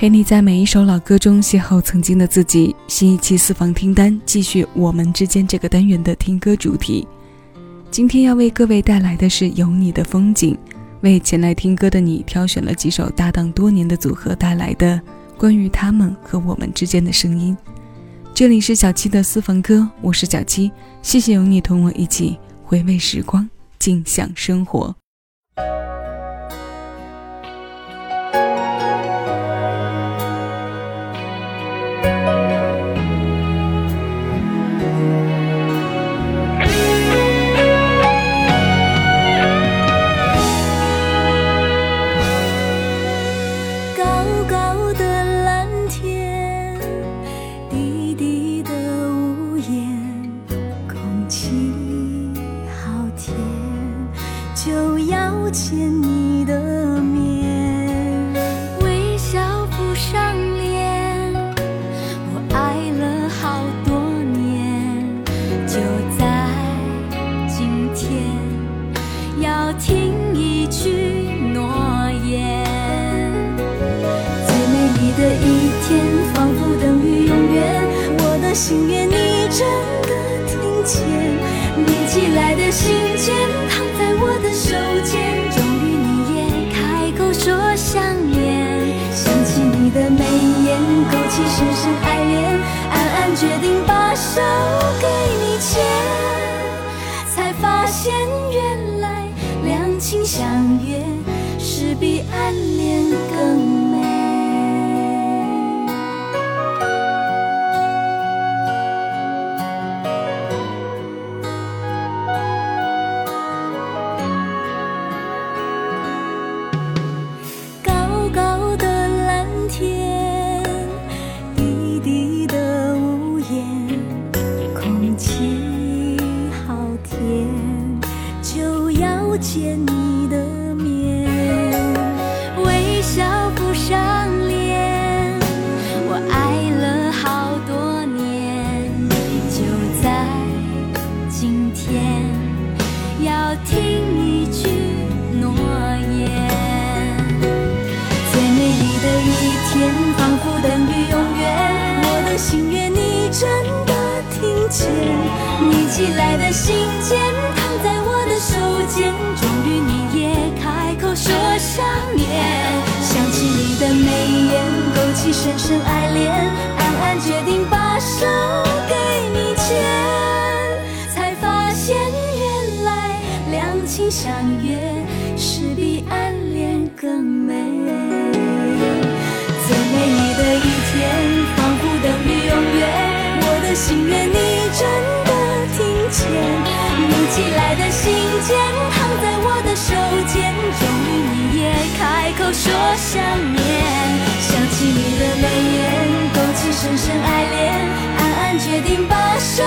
陪你在每一首老歌中邂逅曾经的自己。新一期私房听单继续我们之间这个单元的听歌主题。今天要为各位带来的是有你的风景，为前来听歌的你挑选了几首搭档多年的组合带来的关于他们和我们之间的声音。这里是小七的私房歌，我是小七，谢谢有你同我一起回味时光，静享生活。的信件躺在我的手间，终于你也开口说想念。想起你的眉眼，勾起深深爱恋，暗暗决定把手给你牵，才发现原来两情相悦是比暗恋见你的面，微笑不上脸。我爱了好多年，就在今天，要听一句诺言。最美丽的一天，仿佛等于永远。我的心愿，你真的听见，你寄来的信件。深深爱恋，暗暗决定把手给你牵，才发现原来两情相悦是比暗恋更美。最美丽的一天，仿佛等于永远。我的心愿你真的听见。你寄来的信件躺在我的手间，终于你也开口说想念。泪眼，勾起深深爱恋，暗暗决定把手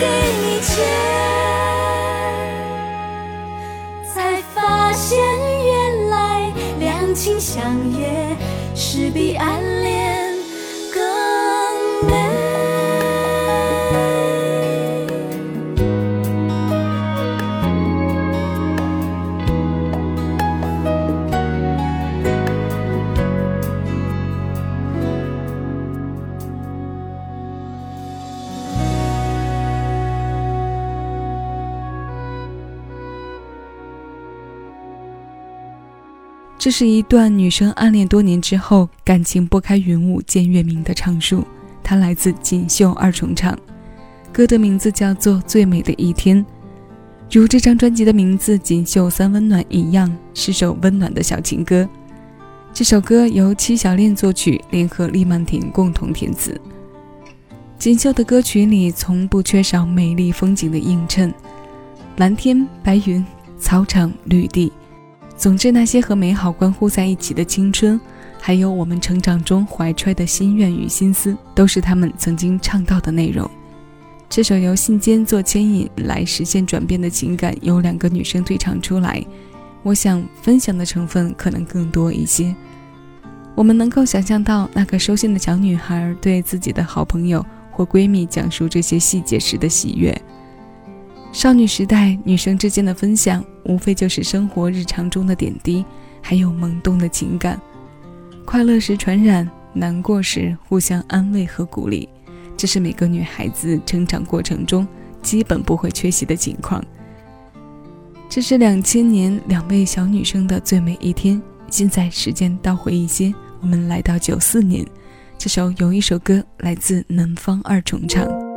给你牵，才发现原来两情相悦是彼岸恋。这是一段女生暗恋多年之后，感情拨开云雾见月明的唱述。它来自锦绣二重唱，歌的名字叫做《最美的一天》，如这张专辑的名字《锦绣三温暖》一样，是首温暖的小情歌。这首歌由戚小恋作曲，联合厉曼婷共同填词。锦绣的歌曲里从不缺少美丽风景的映衬，蓝天白云，草场绿地。总之，那些和美好关乎在一起的青春，还有我们成长中怀揣的心愿与心思，都是他们曾经唱到的内容。这首由信笺做牵引来实现转变的情感，由两个女生对唱出来，我想分享的成分可能更多一些。我们能够想象到那个收信的小女孩对自己的好朋友或闺蜜讲述这些细节时的喜悦。少女时代，女生之间的分享，无非就是生活日常中的点滴，还有萌动的情感。快乐时传染，难过时互相安慰和鼓励，这是每个女孩子成长过程中基本不会缺席的情况。这是两千年两位小女生的最美一天。现在时间倒回一些，我们来到九四年，这首有一首歌来自南方二重唱。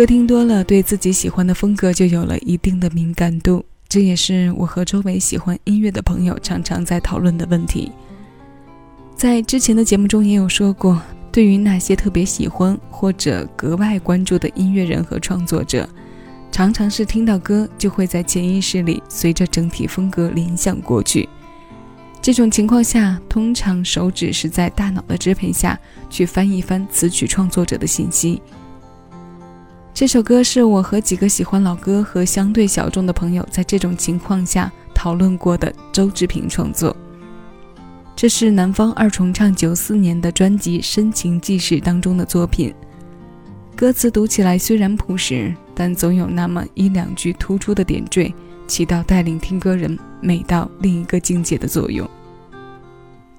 歌听多了，对自己喜欢的风格就有了一定的敏感度，这也是我和周围喜欢音乐的朋友常常在讨论的问题。在之前的节目中也有说过，对于那些特别喜欢或者格外关注的音乐人和创作者，常常是听到歌就会在潜意识里随着整体风格联想过去。这种情况下，通常手指是在大脑的支配下去翻一翻词曲创作者的信息。这首歌是我和几个喜欢老歌和相对小众的朋友在这种情况下讨论过的。周志平创作，这是南方二重唱九四年的专辑《深情记事》当中的作品。歌词读起来虽然朴实，但总有那么一两句突出的点缀，起到带领听歌人美到另一个境界的作用。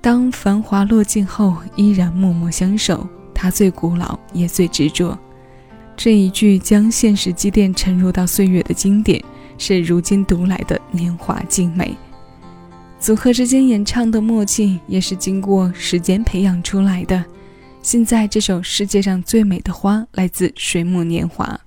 当繁华落尽后，依然默默相守，他最古老也最执着。这一句将现实积淀沉入到岁月的经典，是如今读来的年华静美。组合之间演唱的默契，也是经过时间培养出来的。现在这首世界上最美的花，来自水木年华。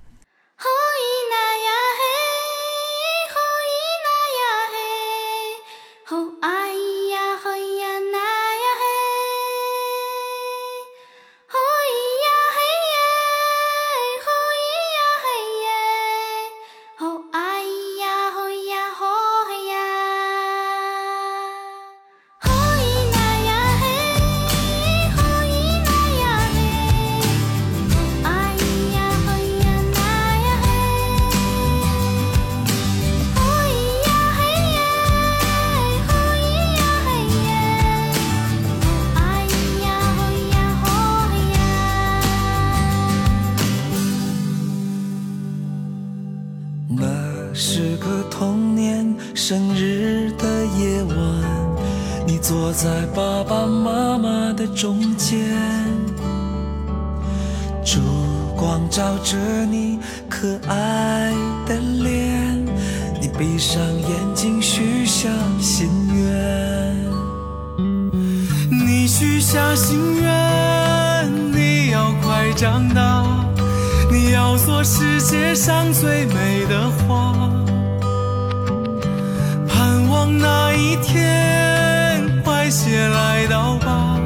你可爱的脸，你闭上眼睛许下心愿。你许下心愿，你要快长大，你要做世界上最美的花，盼望那一天。快些来到吧，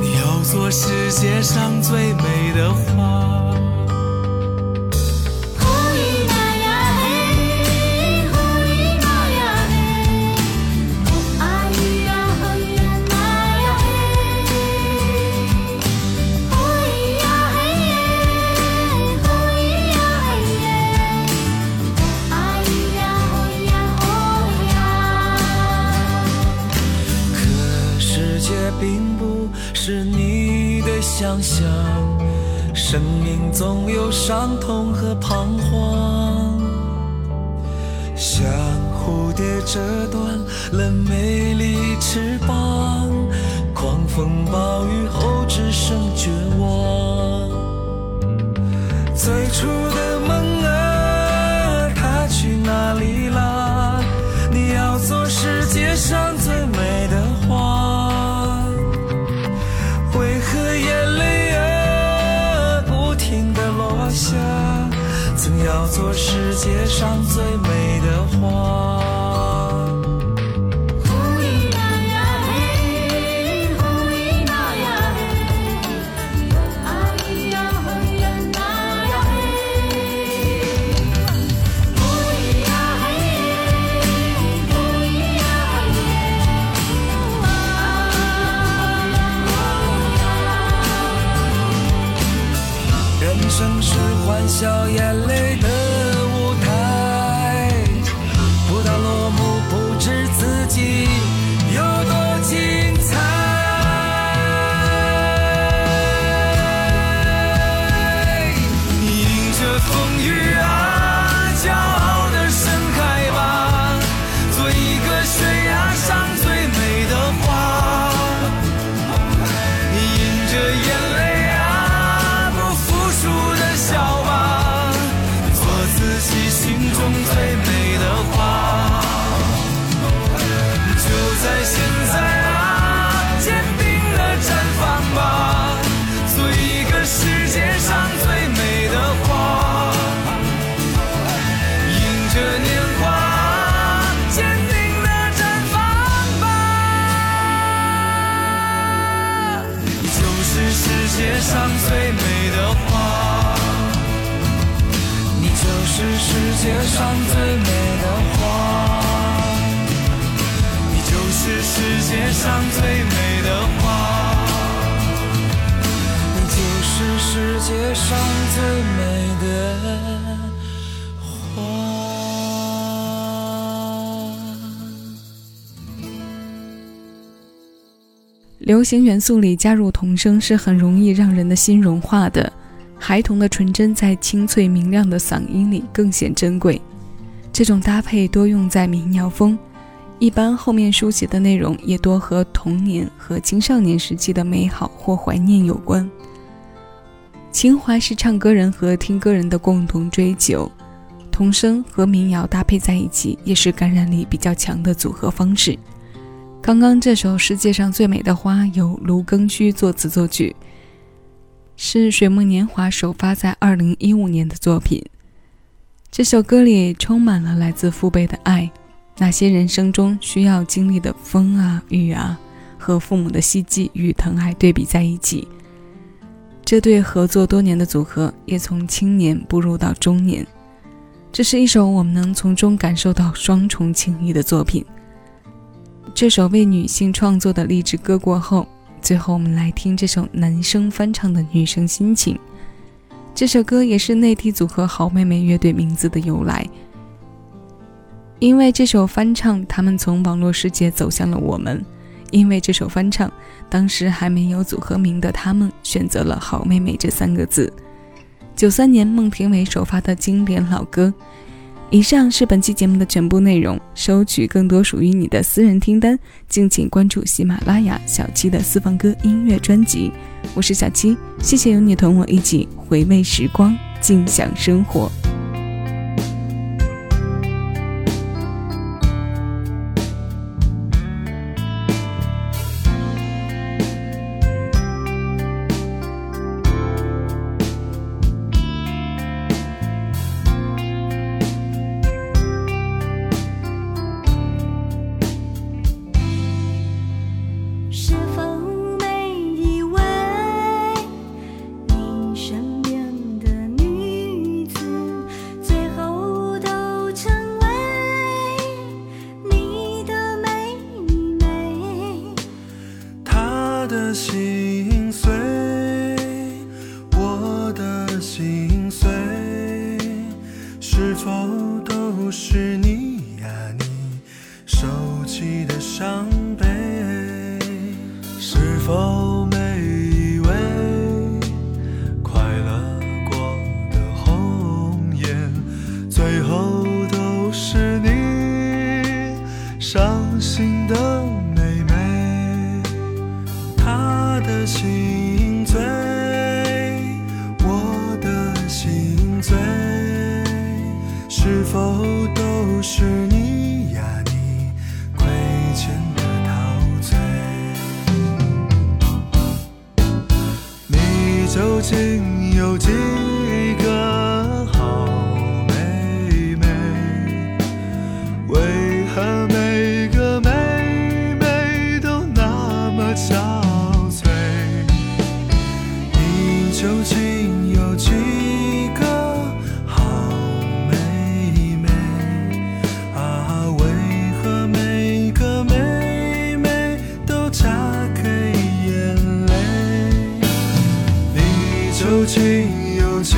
你要做世界上最美的花。想，生命总有伤痛和彷徨，像蝴蝶折断了美丽翅膀，狂风暴雨后只剩绝望。最初做世界上最美的花。最美的花，你就是世界上最美的花，你就是。世界上最美的花。流行元素里加入童声是很容易让人的心融化的，孩童的纯真在清脆明亮的嗓音里更显珍贵。这种搭配多用在民谣风。一般后面书写的内容也多和童年和青少年时期的美好或怀念有关。情怀是唱歌人和听歌人的共同追求，童声和民谣搭配在一起也是感染力比较强的组合方式。刚刚这首《世界上最美的花》由卢庚戌作词作曲，是水木年华首发在二零一五年的作品。这首歌里充满了来自父辈的爱。那些人生中需要经历的风啊雨啊，和父母的希冀与疼爱对比在一起，这对合作多年的组合也从青年步入到中年。这是一首我们能从中感受到双重情谊的作品。这首为女性创作的励志歌过后，最后我们来听这首男生翻唱的女生心情。这首歌也是内地组合好妹妹乐队名字的由来。因为这首翻唱，他们从网络世界走向了我们。因为这首翻唱，当时还没有组合名的他们选择了“好妹妹”这三个字。九三年孟庭苇首发的经典老歌。以上是本期节目的全部内容。收取更多属于你的私人听单，敬请关注喜马拉雅小七的私房歌音乐专辑。我是小七，谢谢有你同我一起回味时光，尽享生活。是擦干眼泪你究竟有几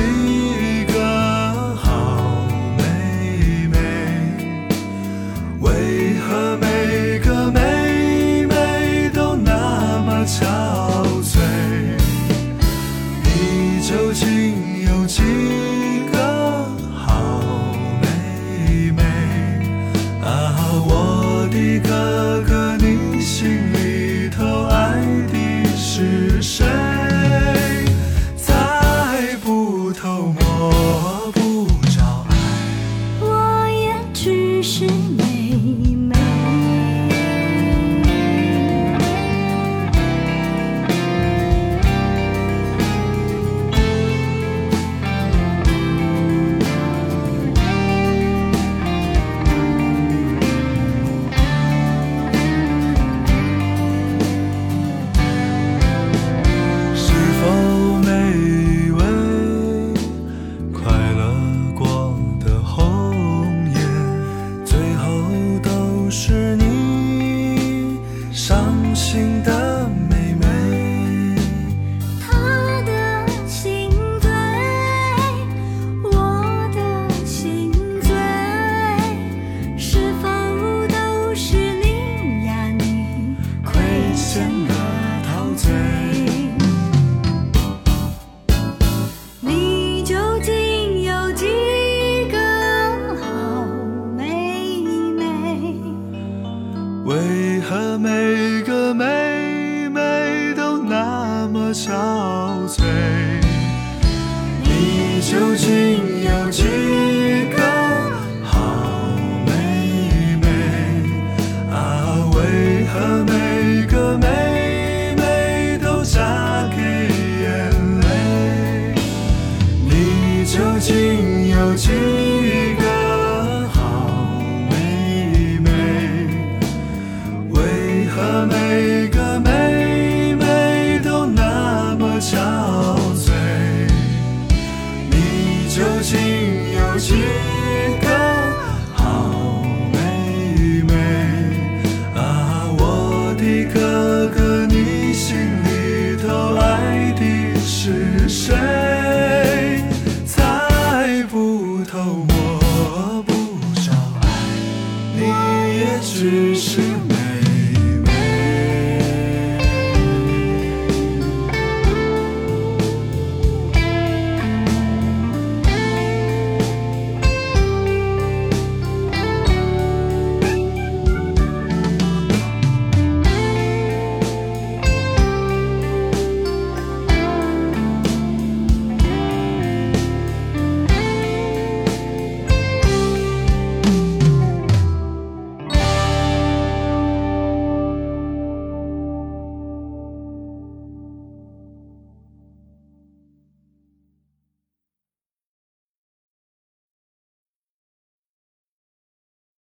竟